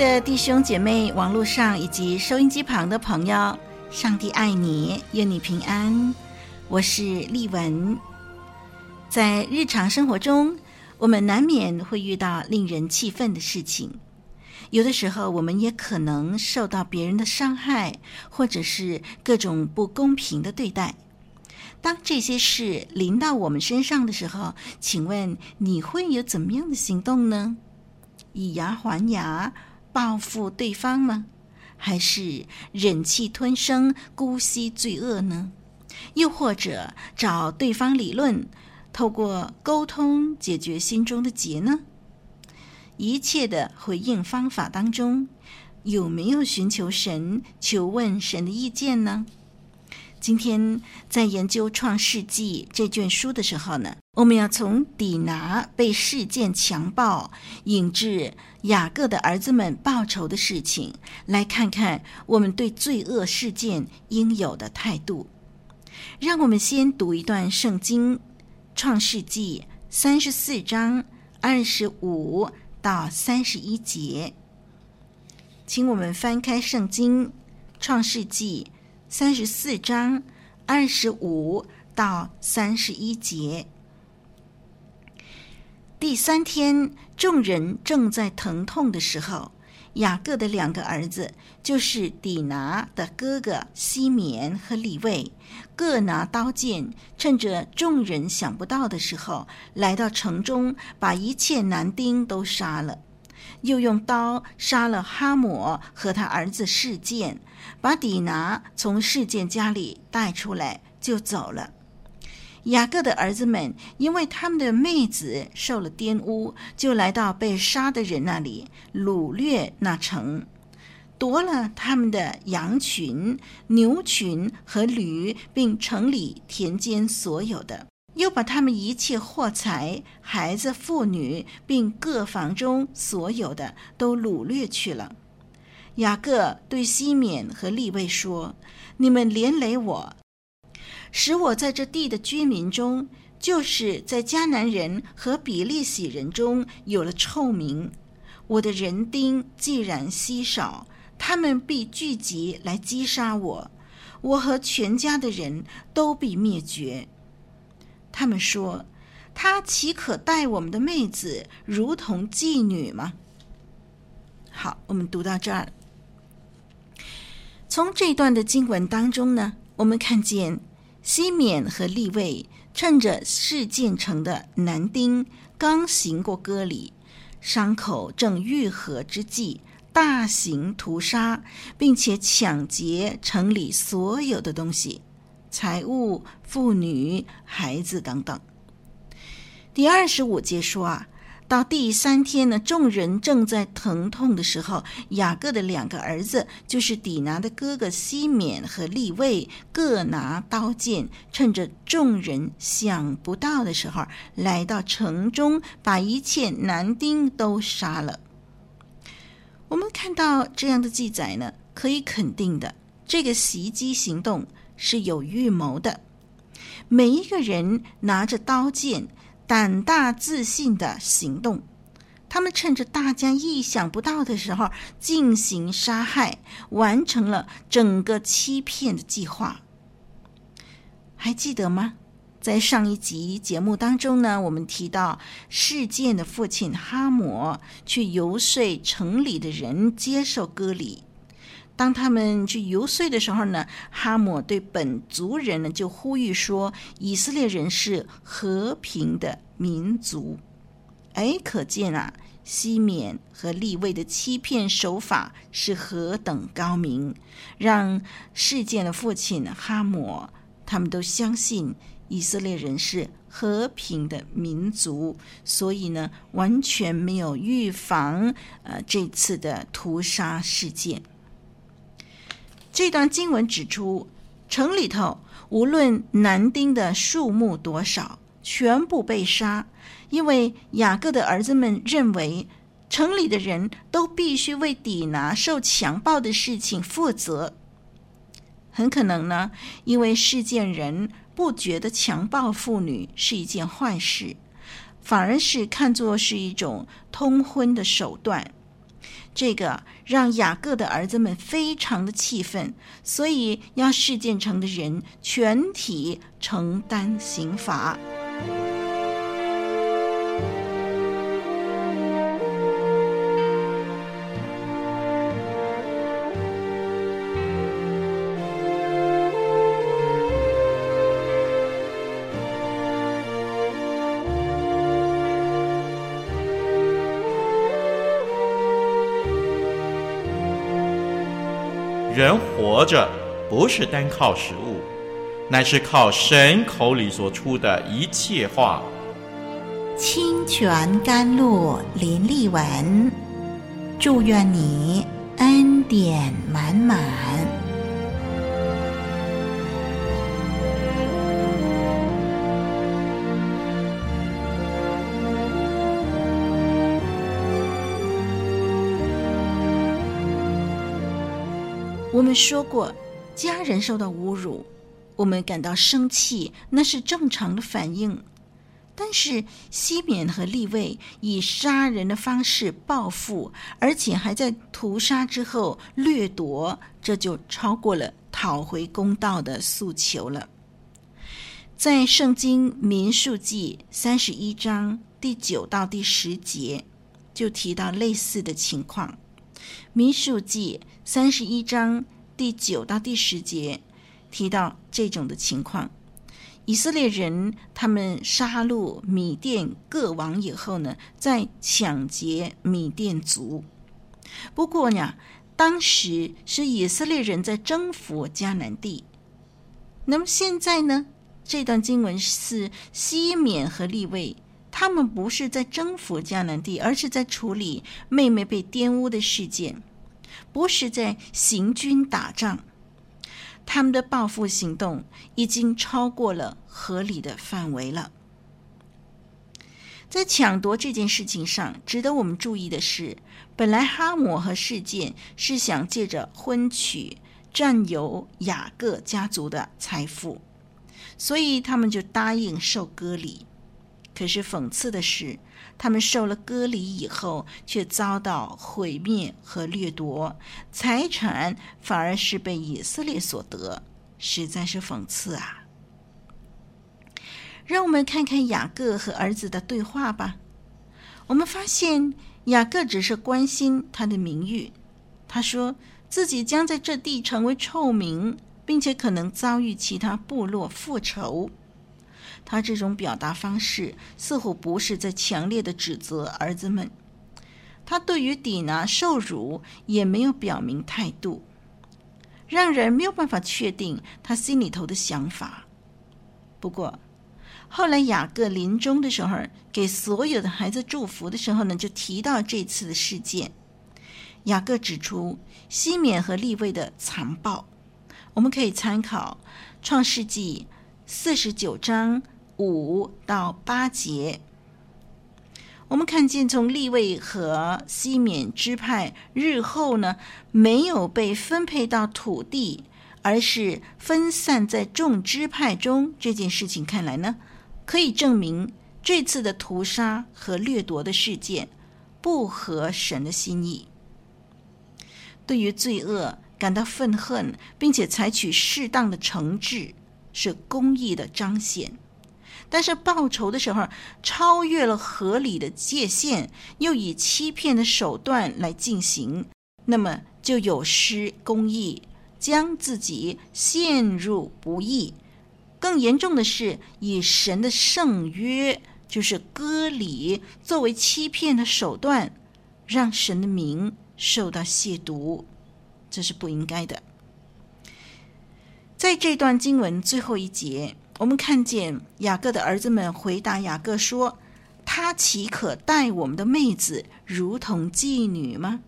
的弟兄姐妹，网络上以及收音机旁的朋友，上帝爱你，愿你平安。我是丽文。在日常生活中，我们难免会遇到令人气愤的事情，有的时候我们也可能受到别人的伤害，或者是各种不公平的对待。当这些事临到我们身上的时候，请问你会有怎么样的行动呢？以牙还牙，报复对方吗？还是忍气吞声，姑息罪恶呢？又或者找对方理论？透过沟通解决心中的结呢？一切的回应方法当中，有没有寻求神、求问神的意见呢？今天在研究《创世纪》这卷书的时候呢，我们要从底拿被事件强暴，引致雅各的儿子们报仇的事情，来看看我们对罪恶事件应有的态度。让我们先读一段圣经。创世纪三十四章二十五到三十一节，请我们翻开圣经。创世纪三十四章二十五到三十一节。第三天，众人正在疼痛的时候。雅各的两个儿子，就是底拿的哥哥西缅和利未，各拿刀剑，趁着众人想不到的时候，来到城中，把一切男丁都杀了，又用刀杀了哈姆和他儿子示剑，把底拿从事件家里带出来，就走了。雅各的儿子们因为他们的妹子受了玷污，就来到被杀的人那里，掳掠那城，夺了他们的羊群、牛群和驴，并城里田间所有的，又把他们一切货财、孩子、妇女，并各房中所有的都掳掠去了。雅各对西缅和利未说：“你们连累我。”使我在这地的居民中，就是在迦南人和比利洗人中有了臭名。我的人丁既然稀少，他们必聚集来击杀我，我和全家的人都必灭绝。他们说：“他岂可待我们的妹子如同妓女吗？”好，我们读到这儿。从这段的经文当中呢，我们看见。西缅和利未趁着示剑城的男丁刚行过割礼，伤口正愈合之际，大行屠杀，并且抢劫城里所有的东西、财物、妇女、孩子等等。第二十五节说啊。到第三天呢，众人正在疼痛的时候，雅各的两个儿子，就是底拿的哥哥西缅和利未，各拿刀剑，趁着众人想不到的时候，来到城中，把一切男丁都杀了。我们看到这样的记载呢，可以肯定的，这个袭击行动是有预谋的，每一个人拿着刀剑。胆大自信的行动，他们趁着大家意想不到的时候进行杀害，完成了整个欺骗的计划。还记得吗？在上一集节目当中呢，我们提到事件的父亲哈姆去游说城里的人接受割礼。当他们去游说的时候呢，哈姆对本族人呢就呼吁说：“以色列人是和平的民族。”哎，可见啊，西缅和利未的欺骗手法是何等高明，让事件的父亲哈姆他们都相信以色列人是和平的民族，所以呢，完全没有预防呃这次的屠杀事件。这段经文指出，城里头无论男丁的数目多少，全部被杀，因为雅各的儿子们认为。城里的人都必须为底拿受强暴的事情负责。很可能呢，因为事件人不觉得强暴妇女是一件坏事，反而是看作是一种通婚的手段。这个让雅各的儿子们非常的气愤，所以要事件城的人全体承担刑罚。人活着不是单靠食物，乃是靠神口里所出的一切话。清泉甘露林立文，祝愿你恩典满满。我们说过，家人受到侮辱，我们感到生气，那是正常的反应。但是西缅和利未以杀人的方式报复，而且还在屠杀之后掠夺，这就超过了讨回公道的诉求了。在圣经民数记三十一章第九到第十节，就提到类似的情况。民数记三十一章第九到第十节提到这种的情况：以色列人他们杀戮米甸各王以后呢，再抢劫米甸族。不过呢，当时是以色列人在征服迦南地。那么现在呢，这段经文是西缅和利未。他们不是在征服迦南地，而是在处理妹妹被玷污的事件，不是在行军打仗。他们的报复行动已经超过了合理的范围了。在抢夺这件事情上，值得我们注意的是，本来哈姆和事件是想借着婚娶占有雅各家族的财富，所以他们就答应受割礼。可是讽刺的是，他们受了割礼以后，却遭到毁灭和掠夺，财产反而是被以色列所得，实在是讽刺啊！让我们看看雅各和儿子的对话吧。我们发现雅各只是关心他的名誉，他说自己将在这地成为臭名，并且可能遭遇其他部落复仇。他这种表达方式似乎不是在强烈的指责儿子们，他对于底拿受辱也没有表明态度，让人没有办法确定他心里头的想法。不过，后来雅各临终的时候，给所有的孩子祝福的时候呢，就提到这次的事件。雅各指出西缅和利未的残暴，我们可以参考《创世纪》。四十九章五到八节，我们看见从利未和西缅支派日后呢，没有被分配到土地，而是分散在众支派中。这件事情看来呢，可以证明这次的屠杀和掠夺的事件不合神的心意。对于罪恶感到愤恨，并且采取适当的惩治。是公义的彰显，但是报仇的时候超越了合理的界限，又以欺骗的手段来进行，那么就有失公义，将自己陷入不义。更严重的是，以神的圣约，就是割礼，作为欺骗的手段，让神的名受到亵渎，这是不应该的。在这段经文最后一节，我们看见雅各的儿子们回答雅各说：“他岂可待我们的妹子如同妓女吗？”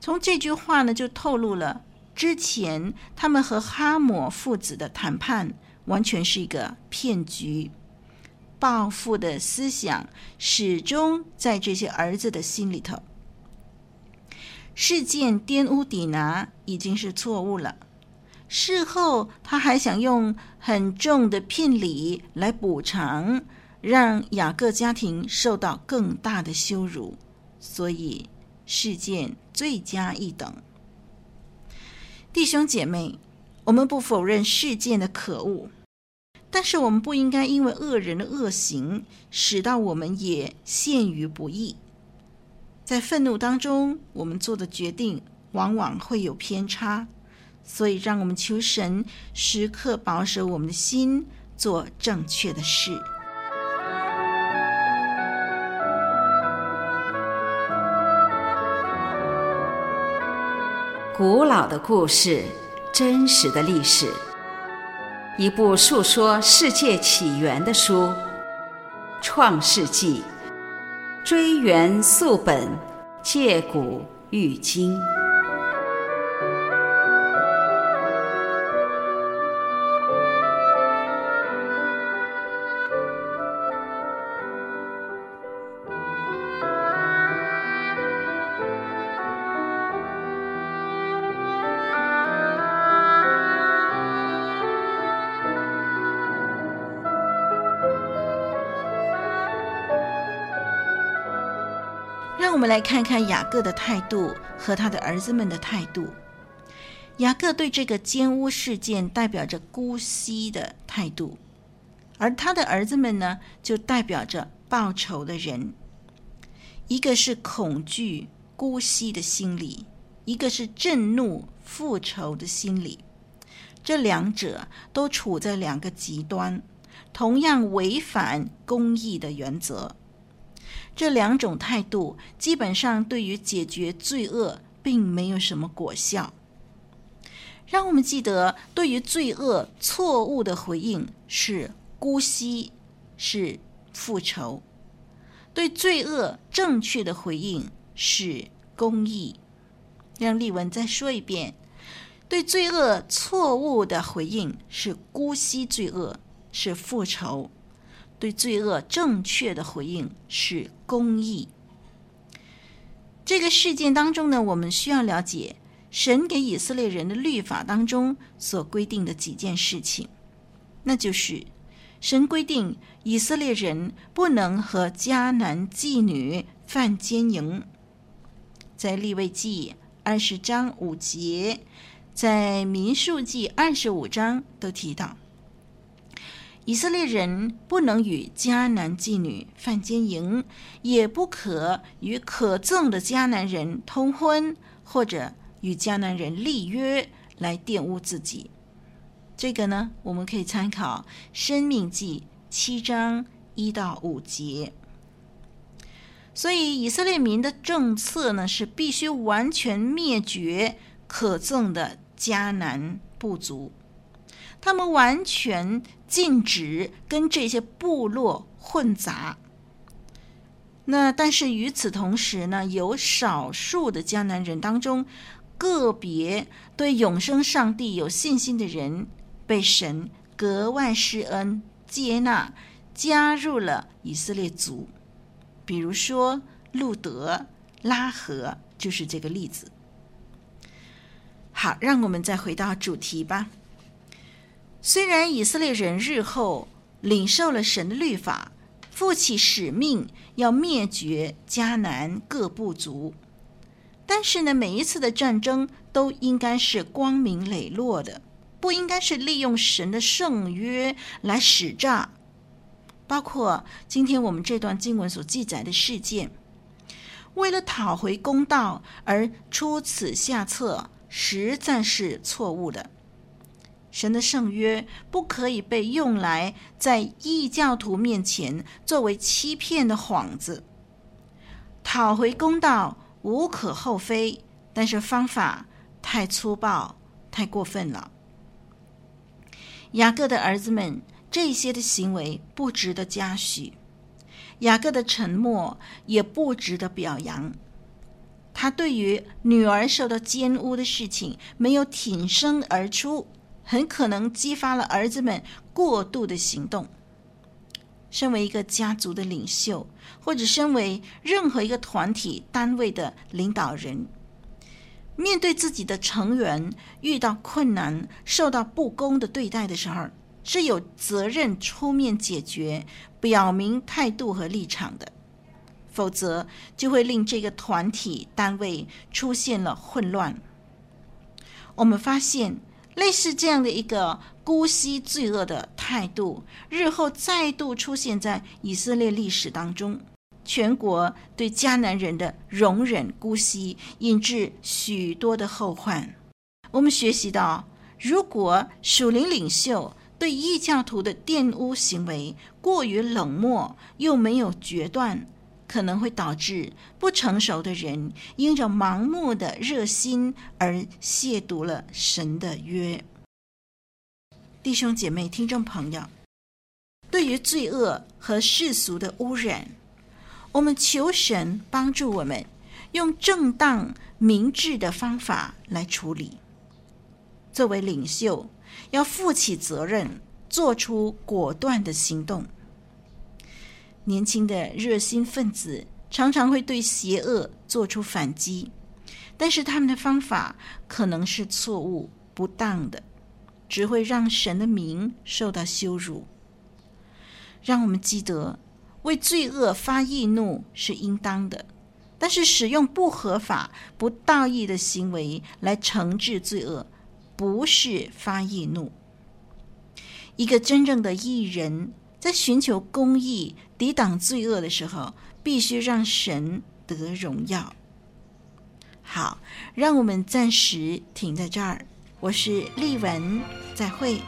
从这句话呢，就透露了之前他们和哈姆父子的谈判完全是一个骗局，报复的思想始终在这些儿子的心里头。事件玷污底拿已经是错误了。事后，他还想用很重的聘礼来补偿，让雅各家庭受到更大的羞辱，所以事件罪加一等。弟兄姐妹，我们不否认事件的可恶，但是我们不应该因为恶人的恶行，使到我们也陷于不义。在愤怒当中，我们做的决定往往会有偏差。所以，让我们求神时刻保守我们的心，做正确的事。古老的故事，真实的历史，一部述说世界起源的书，《创世纪》，追源溯本，借古喻今。我们来看看雅各的态度和他的儿子们的态度。雅各对这个奸污事件代表着姑息的态度，而他的儿子们呢，就代表着报仇的人。一个是恐惧姑息的心理，一个是震怒复仇的心理。这两者都处在两个极端，同样违反公义的原则。这两种态度基本上对于解决罪恶并没有什么果效。让我们记得，对于罪恶错误的回应是姑息，是复仇；对罪恶正确的回应是公义。让丽文再说一遍：对罪恶错误的回应是姑息罪恶，是复仇。对罪恶正确的回应是公义。这个事件当中呢，我们需要了解神给以色列人的律法当中所规定的几件事情，那就是神规定以色列人不能和迦南妓女犯奸淫，在立位记二十章五节，在民数记二十五章都提到。以色列人不能与迦南妓女犯奸淫，也不可与可憎的迦南人通婚，或者与迦南人立约来玷污自己。这个呢，我们可以参考《申命记》七章一到五节。所以，以色列民的政策呢，是必须完全灭绝可憎的迦南部族。他们完全禁止跟这些部落混杂。那但是与此同时呢，有少数的迦南人当中，个别对永生上帝有信心的人，被神格外施恩接纳，加入了以色列族。比如说路德、拉合就是这个例子。好，让我们再回到主题吧。虽然以色列人日后领受了神的律法，负起使命要灭绝迦南各部族，但是呢，每一次的战争都应该是光明磊落的，不应该是利用神的圣约来使诈。包括今天我们这段经文所记载的事件，为了讨回公道而出此下策，实在是错误的。神的圣约不可以被用来在异教徒面前作为欺骗的幌子。讨回公道无可厚非，但是方法太粗暴、太过分了。雅各的儿子们这些的行为不值得嘉许。雅各的沉默也不值得表扬。他对于女儿受到奸污的事情没有挺身而出，很可能激发了儿子们过度的行动。身为一个家族的领袖，或者身为任何一个团体单位的领导人，面对自己的成员遇到困难、受到不公的对待的时候，是有责任出面解决，表明态度和立场的。否则，就会令这个团体单位出现了混乱。我们发现，类似这样的一个姑息罪恶的态度，日后再度出现在以色列历史当中。全国对迦南人的容忍姑息，引致许多的后患。我们学习到，如果属灵领袖对异教徒的玷污行为过于冷漠，又没有决断，可能会导致不成熟的人因着盲目的热心而亵渎了神的约。弟兄姐妹、听众朋友，对于罪恶和世俗的污染，我们求神帮助我们用正当明智的方法来处理。作为领袖，要负起责任，做出果断的行动。年轻的热心分子常常会对邪恶做出反击，但是他们的方法可能是错误、不当的，只会让神的名受到羞辱。让我们记得，为罪恶发义怒是应当的，但是使用不合法、不道义的行为来惩治罪恶，不是发义怒。一个真正的义人，在寻求公义、抵挡罪恶的时候，必须让神得荣耀。好，让我们暂时停在这儿。我是丽文，再会。